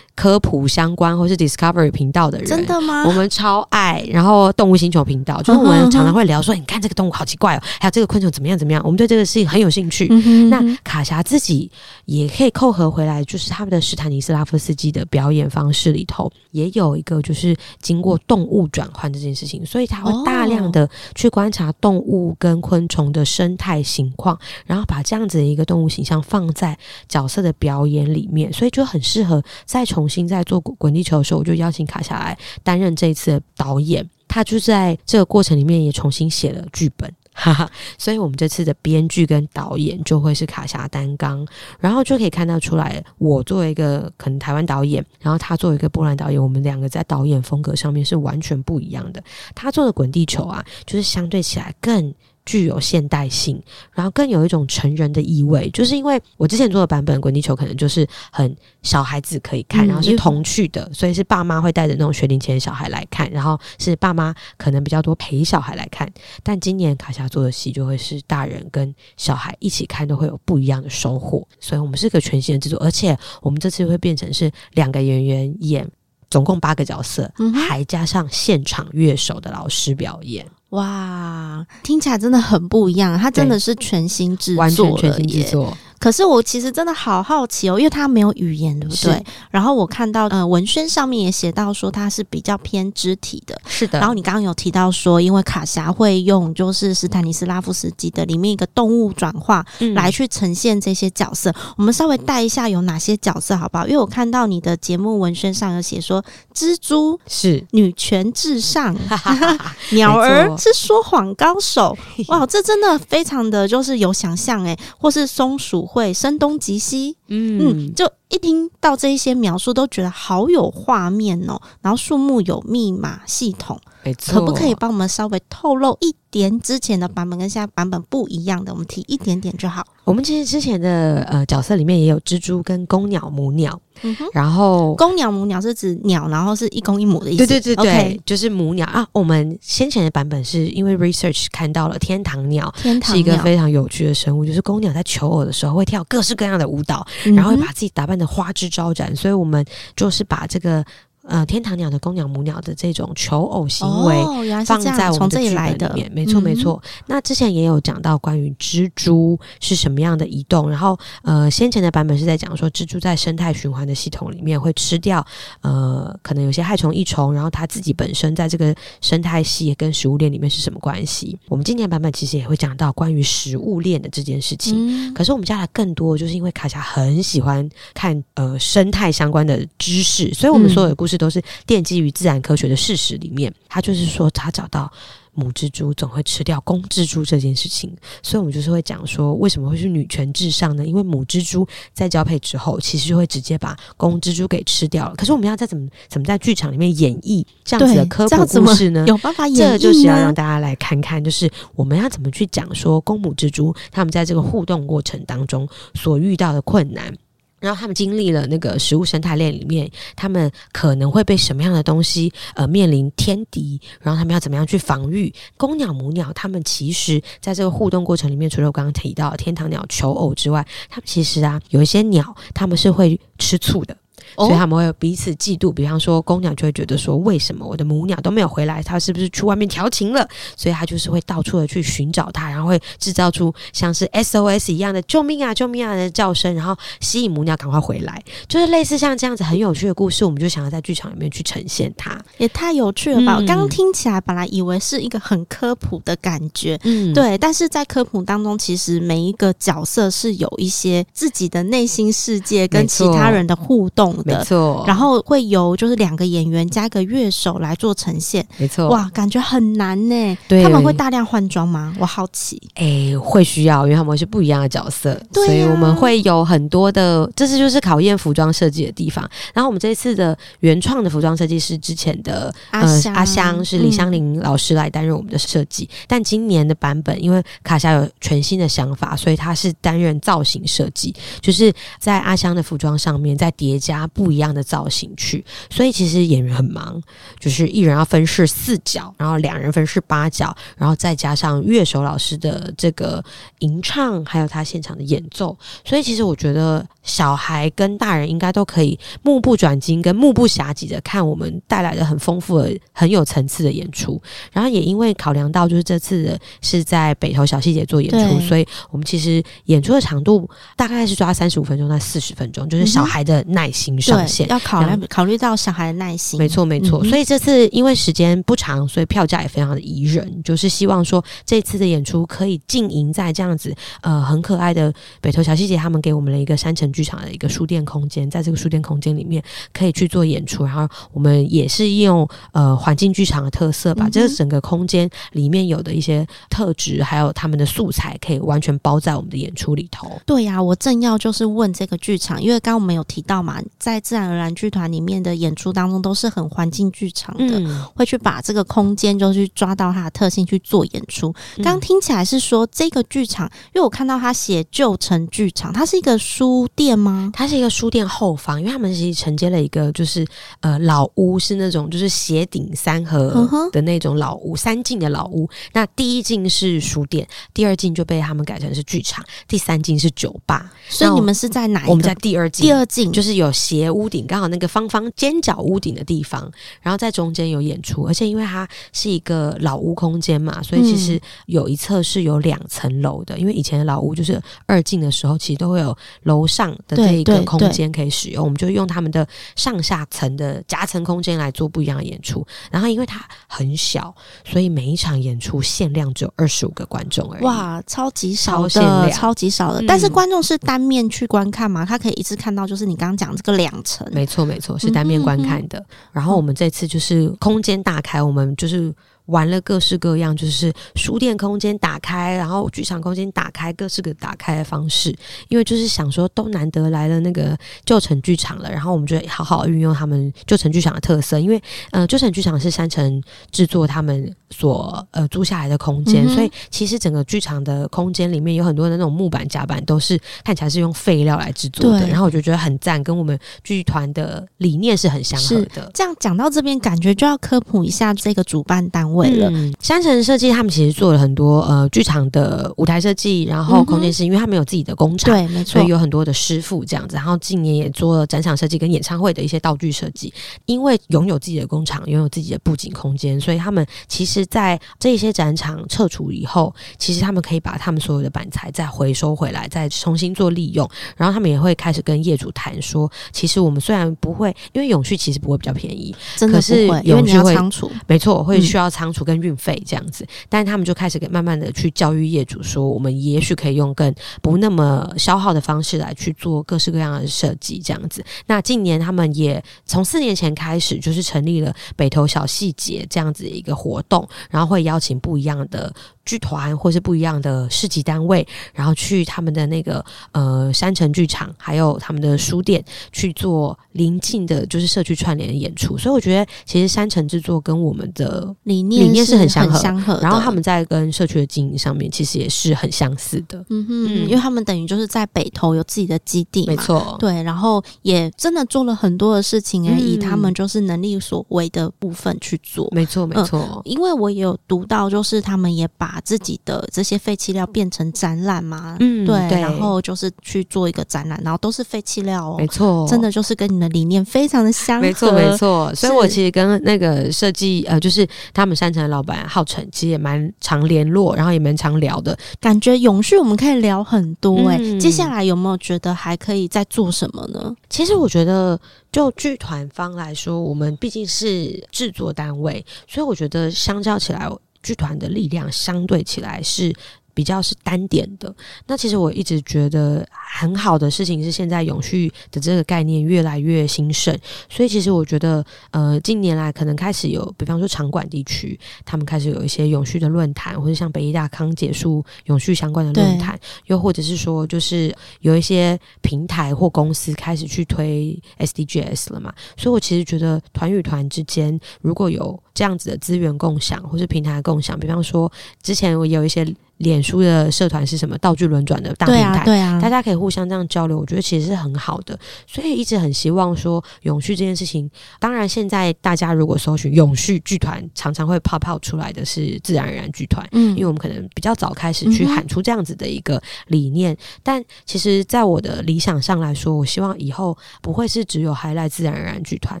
科普相关或是 Discovery 频道的人，真的吗？我们超爱。然后动物星球频道，就是我们常常会聊说，你看这个动物好奇怪哦，还有这个昆虫怎么样怎么样。我们对这个事情很有兴趣。嗯哼嗯哼，那卡霞自己也可以扣合回来，就是他们的史坦尼斯拉夫斯基的表演方式里头，也有一个就是经过动物转换这件事情，所以他会大量的去观察动物跟昆虫的生态情况，然后把这样子的一个动物形象放在角色的表演里面，所以就很适合再重。重新在做滚地球的时候，我就邀请卡霞来担任这一次的导演。他就在这个过程里面也重新写了剧本，*laughs* 哈哈。所以我们这次的编剧跟导演就会是卡霞担纲，然后就可以看到出来，我作为一个可能台湾导演，然后他作为一个波兰导演，我们两个在导演风格上面是完全不一样的。他做的滚地球啊，就是相对起来更具有现代性，然后更有一种成人的意味。就是因为我之前做的版本《滚地球》可能就是很小孩子可以看，然后是童趣的，所以是爸妈会带着那种学龄前的小孩来看，然后是爸妈可能比较多陪小孩来看。但今年卡霞做的戏就会是大人跟小孩一起看，都会有不一样的收获。所以我们是个全新的制作，而且我们这次会变成是两个演员演。总共八个角色，嗯、还加上现场乐手的老师表演。哇，听起来真的很不一样。它真的是全新制作，完全全新制作。可是我其实真的好好奇哦，因为它没有语言，对不对？然后我看到呃文宣上面也写到说它是比较偏肢体的，是的。然后你刚刚有提到说，因为卡霞会用就是斯坦尼斯拉夫斯基的里面一个动物转化来去呈现这些角色。嗯、我们稍微带一下有哪些角色好不好？因为我看到你的节目文宣上有写说，蜘蛛是女权至上，*laughs* *laughs* 鸟儿是说谎高手。哇，这真的非常的就是有想象诶，或是松鼠。会声东击西，嗯。嗯，就一听到这一些描述，都觉得好有画面哦。然后树木有密码系统，没错，可不可以帮我们稍微透露一点之前的版本跟现在版本不一样的？我们提一点点就好。我们其实之前的呃角色里面也有蜘蛛跟公鸟母鸟，嗯，然后公鸟母鸟是指鸟，然后是一公一母的意思。对对对对就是母鸟啊。我们先前的版本是因为 research 看到了天堂鸟，天堂鸟是一个非常有趣的生物，就是公鸟在求偶的时候会跳各式各样的舞蹈，嗯、然后会把自己打扮花枝招展，所以我们就是把这个。呃，天堂鸟的公鸟母鸟的这种求偶行为放在我们的剧本里面，没错没错。那之前也有讲到关于蜘蛛是什么样的移动，然后呃，先前的版本是在讲说蜘蛛在生态循环的系统里面会吃掉呃，可能有些害虫益虫，然后它自己本身在这个生态系跟食物链里面是什么关系？我们今年版本其实也会讲到关于食物链的这件事情。嗯、可是我们加了更多，就是因为卡霞很喜欢看呃生态相关的知识，所以我们所有的故事。这都是奠基于自然科学的事实里面，他就是说，他找到母蜘蛛总会吃掉公蜘蛛这件事情，所以我们就是会讲说，为什么会是女权至上呢？因为母蜘蛛在交配之后，其实就会直接把公蜘蛛给吃掉了。可是我们要在怎么怎么在剧场里面演绎这样子的科普故事呢？有办法演绎吗？这就是要让大家来看看，就是我们要怎么去讲说公母蜘蛛他们在这个互动过程当中所遇到的困难。然后他们经历了那个食物生态链里面，他们可能会被什么样的东西呃面临天敌，然后他们要怎么样去防御？公鸟母鸟，他们其实在这个互动过程里面，除了我刚刚提到天堂鸟求偶之外，他们其实啊有一些鸟，他们是会吃醋的。所以他们会有彼此嫉妒，比方说公鸟就会觉得说，为什么我的母鸟都没有回来？它是不是去外面调情了？所以它就是会到处的去寻找它，然后会制造出像是 SOS 一样的“救命啊，救命啊”的叫声，然后吸引母鸟赶快回来。就是类似像这样子很有趣的故事，我们就想要在剧场里面去呈现它，也太有趣了吧！我刚刚听起来本来以为是一个很科普的感觉，嗯，对，但是在科普当中，其实每一个角色是有一些自己的内心世界跟其他人的互动。没错，然后会由就是两个演员加一个乐手来做呈现。没错，哇，感觉很难呢。对，他们会大量换装吗？我好奇。诶，会需要，因为他们是不一样的角色，对啊，所以我们会有很多的，这次就是考验服装设计的地方。然后我们这一次的原创的服装设计师之前的阿香，呃，阿香是李香玲老师来担任我们的设计，嗯，但今年的版本因为卡夏有全新的想法，所以他是担任造型设计，就是在阿香的服装上面再叠加。不一样的造型去，所以其实演员很忙，就是一人要分饰四角，然后两人分饰八角，然后再加上乐手老师的这个吟唱，还有他现场的演奏，所以其实我觉得小孩跟大人应该都可以目不转睛跟目不暇给的看我们带来的很丰富的、很有层次的演出。然后也因为考量到就是这次的是在北投小细节做演出，所以我们其实演出的长度大概是抓三十五分钟到四十分钟，就是小孩的耐心。上限要考虑考虑到小孩的耐心，没错没错。所以这次因为时间不长，所以票价也非常的宜人。就是希望说这次的演出可以经营在这样子呃很可爱的北投小细节，他们给我们了一个山城剧场的一个书店空间，在这个书店空间里面可以去做演出。然后我们也是用呃环境剧场的特色，把这个整个空间里面有的一些特质，还有他们的素材，可以完全包在我们的演出里头。对呀、啊，我正要就是问这个剧场，因为刚刚我们有提到嘛，在自然而然剧团里面的演出当中都是很环境剧场的，嗯、会去把这个空间就去抓到它的特性去做演出。刚听起来是说这个剧场，因为我看到他写旧城剧场，它是一个书店吗？它是一个书店后方，因为他们其实承接了一个就是呃老屋，是那种就是斜顶三合的那种老屋，三进的老屋。那第一进是书店，第二进就被他们改成是剧场，第三进是酒吧。所以你们是在哪一个？我们在第二进，第二进就是有斜屋顶，刚好那个方方尖角屋顶的地方，然后在中间有演出，而且因为它是一个老屋空间嘛，所以其实有一侧是有两层楼的，因为以前的老屋就是二进的时候，其实都会有楼上的这一个空间可以使用，我们就用他们的上下层的夹层空间来做不一样的演出。然后因为它很小，所以每一场演出限量只有二十五个观众而已。哇，超级少的，超限量，超级少的。嗯、但是观众是单面去观看吗？他可以一次看到，就是你刚刚讲这个两层。没错，没错，是单面观看的。嗯、哼哼，然后我们这次就是空间大开，我们就是。玩了各式各样，就是书店空间打开，然后剧场空间打开，各式各打开的方式。因为就是想说，都难得来了那个旧城剧场了，然后我们就好好运用他们旧城剧场的特色。因为呃，旧城剧场是山城制作他们所呃租下来的空间，嗯、所以其实整个剧场的空间里面有很多的那种木板夹板，都是看起来是用废料来制作的。然后我就觉得很赞，跟我们剧团的理念是很相合的。这样讲到这边，感觉就要科普一下这个主办单位。为了山城设计，他们其实做了很多呃剧场的舞台设计，然后空间是因为他们有自己的工厂，对，没错，所以有很多的师傅这样子。然后近年也做了展场设计跟演唱会的一些道具设计。因为拥有自己的工厂，拥有自己的布景空间，所以他们其实，在这些展场撤除以后，其实他们可以把他们所有的板材再回收回来，再重新做利用。然后他们也会开始跟业主谈说，其实我们虽然不会，因为永续其实不会比较便宜，可是永续会仓储，没错，会需要仓。仓储跟运费这样子，但是他们就开始给慢慢的去教育业主说，我们也许可以用更不那么消耗的方式来去做各式各样的设计这样子。那近年他们也从四年前开始，就是成立了北投小细节这样子的一个活动，然后会邀请不一样的。剧团或是不一样的市级单位，然后去他们的那个呃山城剧场，还有他们的书店去做临近的，就是社区串联的演出。所以我觉得，其实山城制作跟我们的理念理念是很相合，相合。然后他们在跟社区的经营上面，其实也是很相似的。嗯哼，嗯，因为他们等于就是在北投有自己的基地，没错。对，然后也真的做了很多的事情，而以他们就是能力所为的部分去做。没错，没错。呃，因为我也有读到，就是他们也把把自己的这些废弃料变成展览嘛，嗯，对，对，然后就是去做一个展览，然后都是废弃料哦，没错，真的就是跟你的理念非常的相合，没错没错。所以我其实跟那个设计呃，就是他们山城的老板浩辰，其实也蛮常联络，然后也蛮常聊的，感觉永续我们可以聊很多哎、欸。嗯、接下来有没有觉得还可以再做什么呢？其实我觉得，就剧团方来说，我们毕竟是制作单位，所以我觉得相较起来。剧团的力量相对起来是比较是单点的。那其实我一直觉得很好的事情是，现在永续的这个概念越来越兴盛。所以其实我觉得，呃，近年来可能开始有，比方说场馆地区，他们开始有一些永续的论坛，或者像北医大康结束永续相关的论坛，又或者是说，就是有一些平台或公司开始去推 SDGs 了嘛。所以我其实觉得团与团之间如果有这样子的资源共享，或是平台共享，比方说之前我有一些。脸书的社团是什么？道具轮转的大平台，对啊，对啊，大家可以互相这样交流，我觉得其实是很好的。所以一直很希望说永续这件事情。当然，现在大家如果搜寻永续剧团，常常会泡泡出来的是自然而然剧团，嗯，因为我们可能比较早开始去喊出这样子的一个理念。嗯、但其实，在我的理想上来说，我希望以后不会是只有 highlight 自然而然剧团，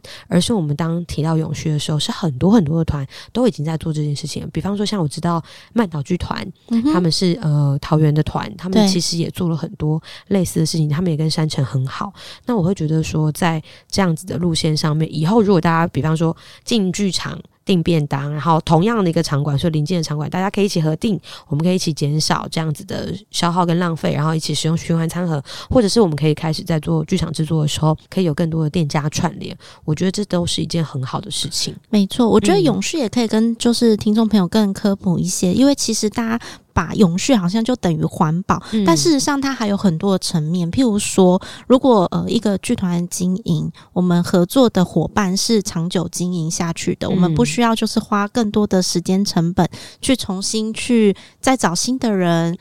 而是我们当提到永续的时候，是很多很多的团都已经在做这件事情。比方说，像我知道曼岛剧团。嗯他们是呃桃园的团，他们其实也做了很多类似的事情，他们也跟山城很好。那我会觉得说，在这样子的路线上面，以后如果大家比方说进剧场订便当，然后同样的一个场馆，所以临近的场馆，大家可以一起合订，我们可以一起减少这样子的消耗跟浪费，然后一起使用循环餐盒，或者是我们可以开始在做剧场制作的时候，可以有更多的店家串联。我觉得这都是一件很好的事情。没错，我觉得永续也可以跟就是听众朋友更科普一些，因为其实大家。把永续好像就等于环保，嗯，但事实上它还有很多的层面。譬如说，如果呃一个剧团经营，我们合作的伙伴是长久经营下去的，嗯，我们不需要就是花更多的时间成本去重新去再找新的人。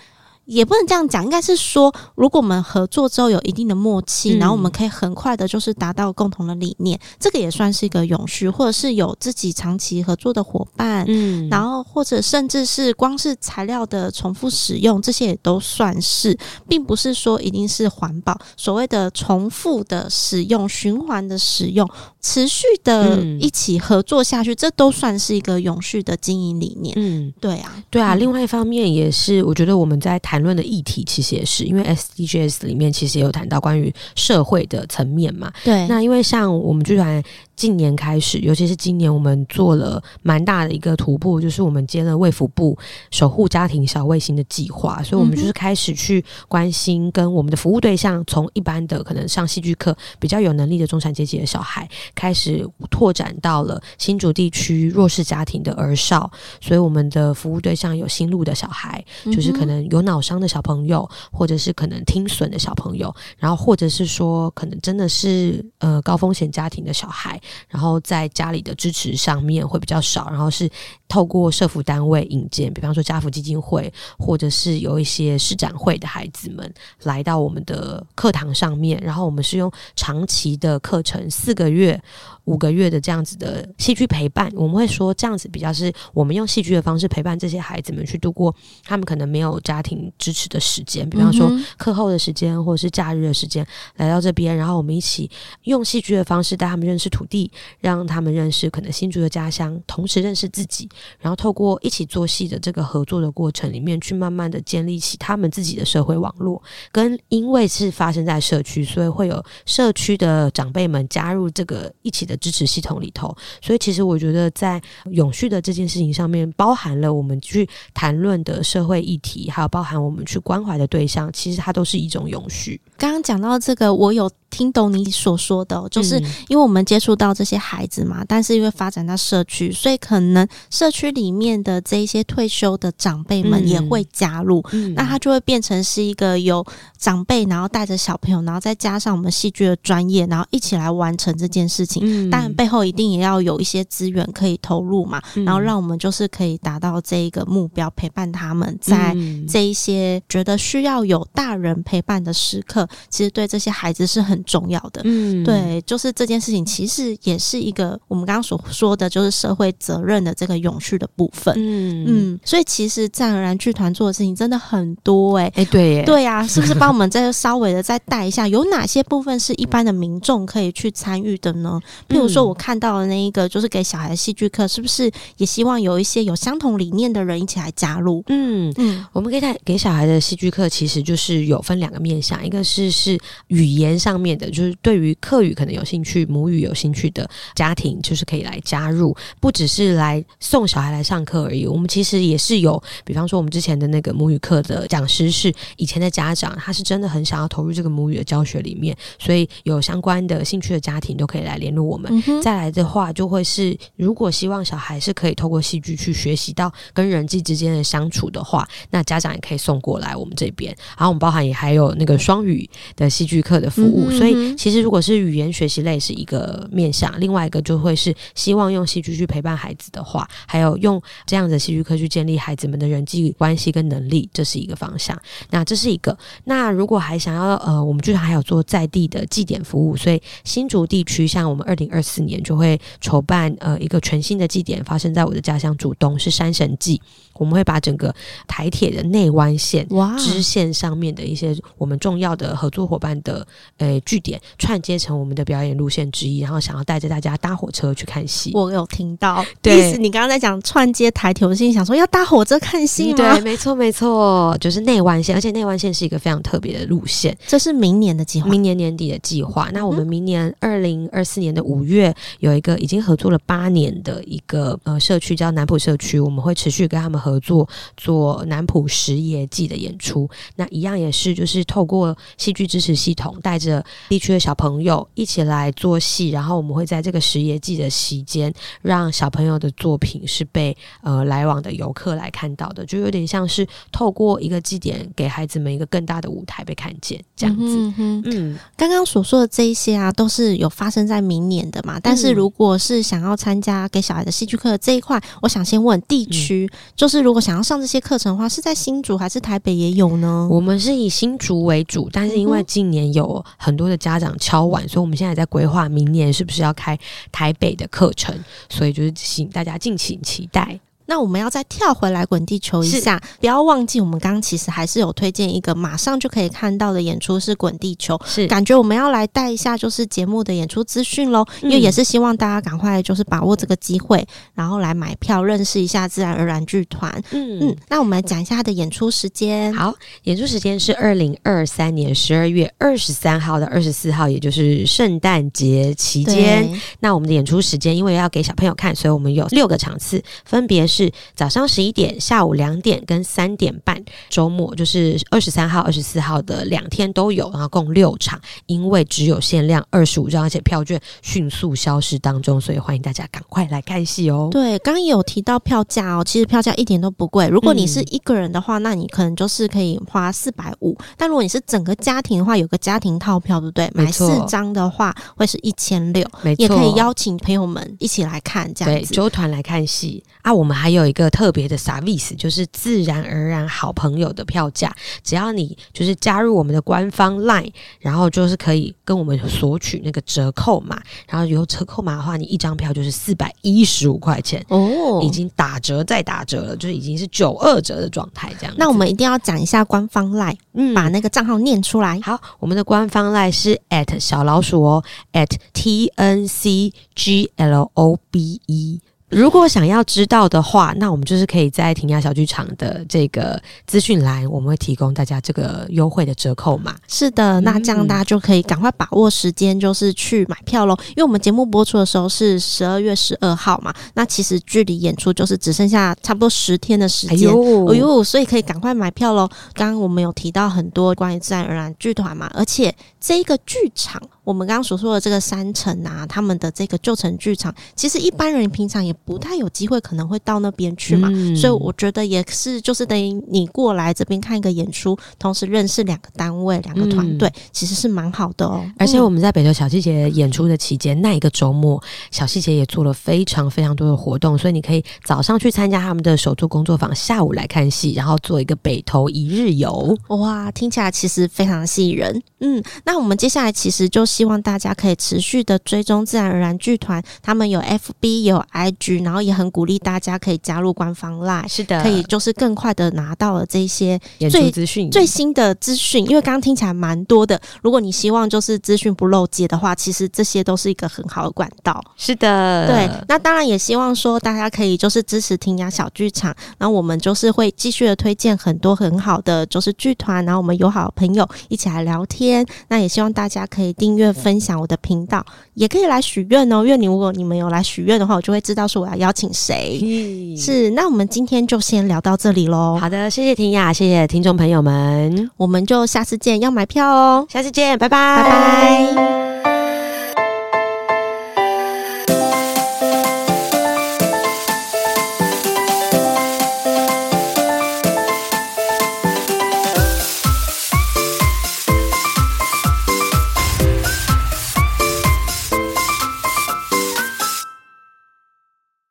也不能这样讲，应该是说，如果我们合作之后有一定的默契，嗯、然后我们可以很快的，就是达到共同的理念，这个也算是一个永续，或者是有自己长期合作的伙伴，嗯，然后或者甚至是光是材料的重复使用，这些也都算是，并不是说一定是环保。所谓的重复的使用、循环的使用、持续的一起合作下去，嗯、这都算是一个永续的经营理念。嗯，对啊，对啊。另外一方面也是，我觉得我们在谈。论的议题其实也是，因为 SDGs 里面其实也有谈到关于社会的层面嘛。对，那因为像我们剧团近年开始，尤其是今年，我们做了蛮大的一个突破，就是我们接了卫福部守护家庭小卫星的计划，所以我们就是开始去关心跟我们的服务对象，从一般的可能上戏剧课比较有能力的中产阶级的小孩，开始拓展到了新竹地区弱势家庭的儿少，所以我们的服务对象有新路的小孩，就是可能有脑伤的小朋友，或者是可能听损的小朋友，然后或者是说可能真的是呃高风险家庭的小孩，然后在家里的支持上面会比较少，然后是透过社服单位引荐，比方说家福基金会，或者是有一些市展会的孩子们来到我们的课堂上面，然后我们是用长期的课程，四个月。五个月的这样子的戏剧陪伴，我们会说这样子比较是我们用戏剧的方式陪伴这些孩子们去度过他们可能没有家庭支持的时间，比方说课后的时间或者是假日的时间来到这边，然后我们一起用戏剧的方式带他们认识土地，让他们认识可能新竹的家乡，同时认识自己，然后透过一起做戏的这个合作的过程里面，去慢慢的建立起他们自己的社会网络。跟因为是发生在社区，所以会有社区的长辈们加入这个一起的。支持系统里头，所以其实我觉得在永续的这件事情上面，包含了我们去谈论的社会议题，还有包含我们去关怀的对象，其实它都是一种永续。刚刚讲到这个，我有。听懂你所说的，就是因为我们接触到这些孩子嘛，但是因为发展到社区，所以可能社区里面的这一些退休的长辈们也会加入，嗯，那他就会变成是一个有长辈，然后带着小朋友，然后再加上我们戏剧的专业，然后一起来完成这件事情。当然背后一定也要有一些资源可以投入嘛，然后让我们就是可以达到这一个目标，陪伴他们在这一些觉得需要有大人陪伴的时刻，其实对这些孩子是很重要的，嗯，对，就是这件事情其实也是一个我们刚刚所说的，就是社会责任的这个永续的部分，嗯。嗯，所以其实自然而然剧团做的事情真的很多，欸，哎哎，对耶，对呀，啊，是不是帮我们再稍微的再带一下，有哪些部分是一般的民众可以去参与的呢？譬如说我看到的那一个，就是给小孩的戏剧课，是不是也希望有一些有相同理念的人一起来加入？嗯嗯，我们可以带给小孩的戏剧课，其实就是有分两个面向，一个是是语言上面。的就是对于课语可能有兴趣、母语有兴趣的家庭，就是可以来加入，不只是来送小孩来上课而已。我们其实也是有，比方说我们之前的那个母语课的讲师是以前的家长，他是真的很想要投入这个母语的教学里面，所以有相关的兴趣的家庭都可以来联络我们。嗯、再来的话，就会是如果希望小孩是可以透过戏剧去学习到跟人际之间的相处的话，那家长也可以送过来我们这边。然后我们包含也还有那个双语的戏剧课的服务。嗯所以，其实如果是语言学习类是一个面向，另外一个就会是希望用戏剧去陪伴孩子的话，还有用这样的戏剧课去建立孩子们的人际关系跟能力，这是一个方向。那这是一个。那如果还想要呃，我们剧团还有做在地的祭典服务，所以新竹地区像我们二零二四年就会筹办呃一个全新的祭典，发生在我的家乡竹东，是山神祭。我们会把整个台铁的内湾线哇支线上面的一些我们重要的合作伙伴的呃。据点串接成我们的表演路线之一，然后想要带着大家搭火车去看戏。我有听到，*laughs* 对，意思你刚刚在讲串接台铁，我心里想说要搭火车看戏吗？对，没错没错，就是内湾线，而且内湾线是一个非常特别的路线。这是明年的计划，明年年底的计划。那我们明年二零二四年的五月有一个已经合作了八年的一个呃社区叫南浦社区，我们会持续跟他们合作做南浦实业季的演出。那一样也是就是透过戏剧支持系统，带着地区的小朋友一起来做戏，然后我们会在这个实业季的期间，让小朋友的作品是被呃来往的游客来看到的，就有点像是透过一个祭典，给孩子们一个更大的舞台被看见这样子。嗯，嗯，刚刚所说的这一些啊，都是有发生在明年的嘛。但是如果是想要参加给小孩的戏剧课这一块，我想先问地区，嗯、就是如果想要上这些课程的话，是在新竹还是台北也有呢？我们是以新竹为主，但是因为今年有很多的家长敲碗，所以我们现在在规划明年是不是要开台北的课程，所以就是请大家敬请期待。那我们要再跳回来滚地球一下，不要忘记我们刚刚其实还是有推荐一个马上就可以看到的演出是滚地球，是感觉我们要来带一下就是节目的演出资讯喽，因为也是希望大家赶快就是把握这个机会，然后来买票认识一下自然而然剧团。嗯嗯，那我们来讲一下它的演出时间。好，演出时间是二零二三年十二月二十三号到二十四号，也就是圣诞节期间。那我们的演出时间因为要给小朋友看，所以我们有六个场次，分别是。是早上十一点、下午两点跟三点半，周末就是二十三号、二十四号的两天都有，然后共六场。因为只有限量二十五张，而且票券迅速消失当中，所以欢迎大家赶快来看戏哦。对，刚刚也有提到票价哦，其实票价一点都不贵。如果你是一个人的话，嗯、那你可能就是可以花四百五。但如果你是整个家庭的话，有个家庭套票，对不对？买四张的话会是一千六，也可以邀请朋友们一起来看，这样子。对，周团来看戏啊，我们还。有一个特别的 service，就是自然而然好朋友的票价，只要你就是加入我们的官方 LINE，然后就是可以跟我们索取那个折扣码，然后有折扣码的话，你一张票就是四百一十五块钱哦，已经打折再打折了，就是已经是九二折的状态这样。那我们一定要讲一下官方 LINE，嗯，把那个账号念出来。好，我们的官方 LINE 是 at 小老鼠哦，at t n c g l o b e。如果想要知道的话，那我们就是可以在婷雅小剧场的这个资讯栏，我们会提供大家这个优惠的折扣码。是的，那这样大家就可以赶快把握时间，就是去买票喽。因为我们节目播出的时候是十二月十二号嘛，那其实距离演出就是只剩下差不多十天的时间。哎呦，哎呦，所以可以赶快买票喽。刚刚我们有提到很多关于自然而然剧团嘛，而且这一个剧场。我们刚刚所说的这个三层啊，他们的这个旧城剧场，其实一般人平常也不太有机会可能会到那边去嘛，嗯、所以我觉得也是，就是等于你过来这边看一个演出，同时认识两个单位、两个团队，嗯、其实是蛮好的哦。而且我们在北投小细节演出的期间，那一个周末，小细节也做了非常非常多的活动，所以你可以早上去参加他们的手作工作坊，下午来看戏，然后做一个北投一日游。哇，听起来其实非常吸引人。嗯，那我们接下来其实就希望大家可以持续的追踪自然而然剧团，他们有 FB 有 IG，然后也很鼓励大家可以加入官方 LINE，是的，可以就是更快的拿到了这些最资讯、最新的资讯。因为刚刚听起来蛮多的，如果你希望就是资讯不漏接的话，其实这些都是一个很好的管道。是的，对。那当然也希望说大家可以就是支持听雅小剧场，然后我们就是会继续的推荐很多很好的就是剧团，然后我们有好的朋友一起来聊天。那也希望大家可以订阅分享我的频道，也可以来许愿哦。因为你如果你们有来许愿的话，我就会知道说我要邀请谁。嗯、是，那我们今天就先聊到这里喽。好的，谢谢婷雅，谢谢听众朋友们，我们就下次见，要买票哦。下次见，拜拜，拜拜。